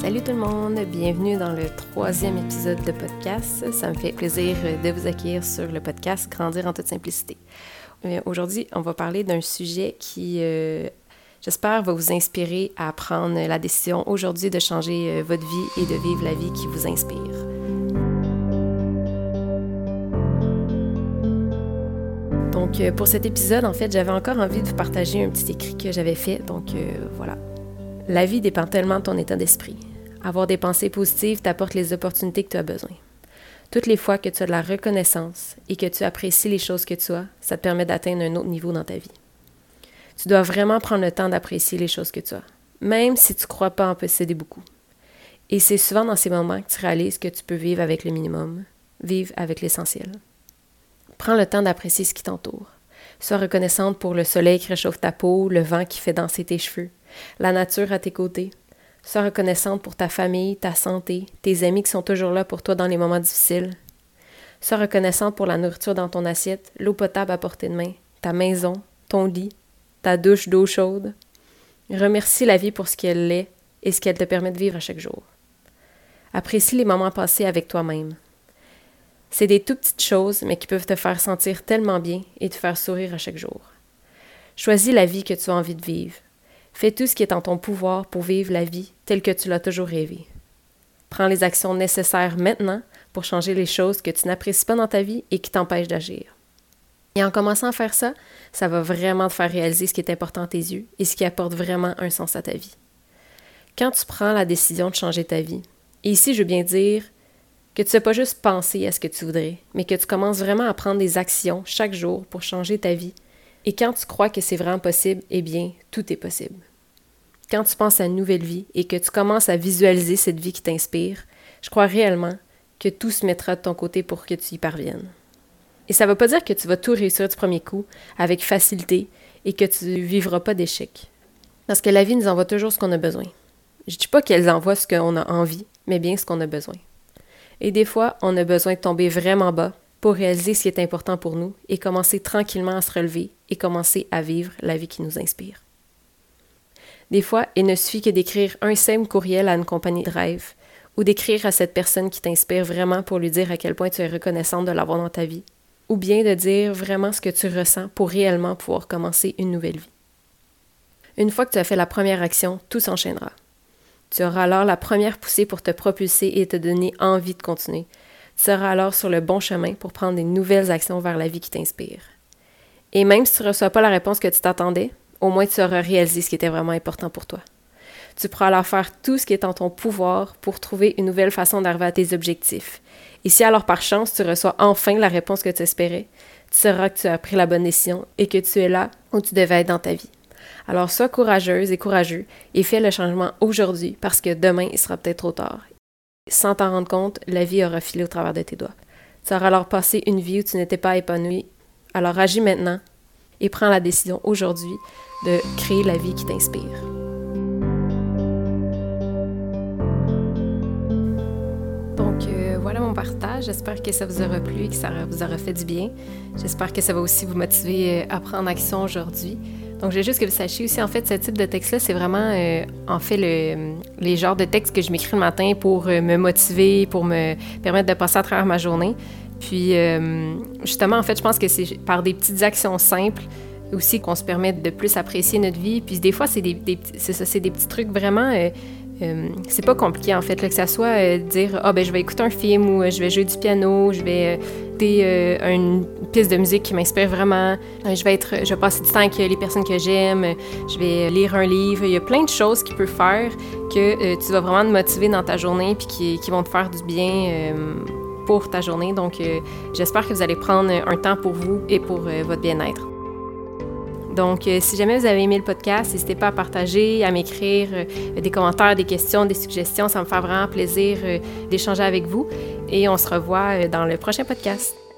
Salut tout le monde, bienvenue dans le troisième épisode de podcast. Ça me fait plaisir de vous accueillir sur le podcast Grandir en toute simplicité. Euh, aujourd'hui, on va parler d'un sujet qui, euh, j'espère, va vous inspirer à prendre la décision aujourd'hui de changer euh, votre vie et de vivre la vie qui vous inspire. Donc, pour cet épisode, en fait, j'avais encore envie de vous partager un petit écrit que j'avais fait. Donc, voilà. La vie dépend tellement de ton état d'esprit. Avoir des pensées positives t'apporte les opportunités que tu as besoin. Toutes les fois que tu as de la reconnaissance et que tu apprécies les choses que tu as, ça te permet d'atteindre un autre niveau dans ta vie. Tu dois vraiment prendre le temps d'apprécier les choses que tu as, même si tu ne crois pas en posséder beaucoup. Et c'est souvent dans ces moments que tu réalises que tu peux vivre avec le minimum, vivre avec l'essentiel. Prends le temps d'apprécier ce qui t'entoure. Sois reconnaissante pour le soleil qui réchauffe ta peau, le vent qui fait danser tes cheveux, la nature à tes côtés, Sois reconnaissante pour ta famille, ta santé, tes amis qui sont toujours là pour toi dans les moments difficiles. Sois reconnaissante pour la nourriture dans ton assiette, l'eau potable à portée de main, ta maison, ton lit, ta douche d'eau chaude. Remercie la vie pour ce qu'elle est et ce qu'elle te permet de vivre à chaque jour. Apprécie les moments passés avec toi-même. C'est des tout petites choses, mais qui peuvent te faire sentir tellement bien et te faire sourire à chaque jour. Choisis la vie que tu as envie de vivre. Fais tout ce qui est en ton pouvoir pour vivre la vie telle que tu l'as toujours rêvée. Prends les actions nécessaires maintenant pour changer les choses que tu n'apprécies pas dans ta vie et qui t'empêchent d'agir. Et en commençant à faire ça, ça va vraiment te faire réaliser ce qui est important à tes yeux et ce qui apporte vraiment un sens à ta vie. Quand tu prends la décision de changer ta vie, et ici je veux bien dire que tu ne sais pas juste penser à ce que tu voudrais, mais que tu commences vraiment à prendre des actions chaque jour pour changer ta vie et quand tu crois que c'est vraiment possible, eh bien, tout est possible. Quand tu penses à une nouvelle vie et que tu commences à visualiser cette vie qui t'inspire, je crois réellement que tout se mettra de ton côté pour que tu y parviennes. Et ça ne veut pas dire que tu vas tout réussir du premier coup avec facilité et que tu ne vivras pas d'échecs. Parce que la vie nous envoie toujours ce qu'on a besoin. Je ne dis pas qu'elle envoie ce qu'on a envie, mais bien ce qu'on a besoin. Et des fois, on a besoin de tomber vraiment bas pour réaliser ce qui est important pour nous et commencer tranquillement à se relever et commencer à vivre la vie qui nous inspire. Des fois, il ne suffit que d'écrire un simple courriel à une compagnie de rêve ou d'écrire à cette personne qui t'inspire vraiment pour lui dire à quel point tu es reconnaissante de l'avoir dans ta vie, ou bien de dire vraiment ce que tu ressens pour réellement pouvoir commencer une nouvelle vie. Une fois que tu as fait la première action, tout s'enchaînera. Tu auras alors la première poussée pour te propulser et te donner envie de continuer, tu seras alors sur le bon chemin pour prendre des nouvelles actions vers la vie qui t'inspire. Et même si tu ne reçois pas la réponse que tu t'attendais, au moins tu auras réalisé ce qui était vraiment important pour toi. Tu pourras alors faire tout ce qui est en ton pouvoir pour trouver une nouvelle façon d'arriver à tes objectifs. Et si alors par chance tu reçois enfin la réponse que tu espérais, tu sauras que tu as pris la bonne décision et que tu es là où tu devais être dans ta vie. Alors sois courageuse et courageux et fais le changement aujourd'hui parce que demain il sera peut-être trop tard sans t'en rendre compte, la vie aura filé au travers de tes doigts. Tu auras alors passé une vie où tu n'étais pas épanoui. Alors agis maintenant et prends la décision aujourd'hui de créer la vie qui t'inspire. Donc euh, voilà mon partage. J'espère que ça vous aura plu que ça vous aura fait du bien. J'espère que ça va aussi vous motiver à prendre action aujourd'hui. Donc, j'ai juste que vous sachiez aussi, en fait, ce type de texte-là, c'est vraiment, euh, en fait, le, les genres de textes que je m'écris le matin pour euh, me motiver, pour me permettre de passer à travers ma journée. Puis, euh, justement, en fait, je pense que c'est par des petites actions simples aussi qu'on se permet de plus apprécier notre vie. Puis, des fois, c'est des, des, ça, c'est des petits trucs vraiment euh, c'est pas compliqué en fait, que ça soit euh, dire ah ben je vais écouter un film ou euh, je vais jouer du piano, je vais écouter une piste de musique qui m'inspire vraiment, je vais être, je vais passer du temps avec les personnes que j'aime, je vais lire un livre. Il y a plein de choses qui peuvent faire que tu vas vraiment te motiver dans ta journée puis qui, qui vont te faire du bien pour ta journée. Donc j'espère que vous allez prendre un temps pour vous et pour votre bien-être. Donc, euh, si jamais vous avez aimé le podcast, n'hésitez pas à partager, à m'écrire euh, des commentaires, des questions, des suggestions. Ça me fait vraiment plaisir euh, d'échanger avec vous. Et on se revoit dans le prochain podcast.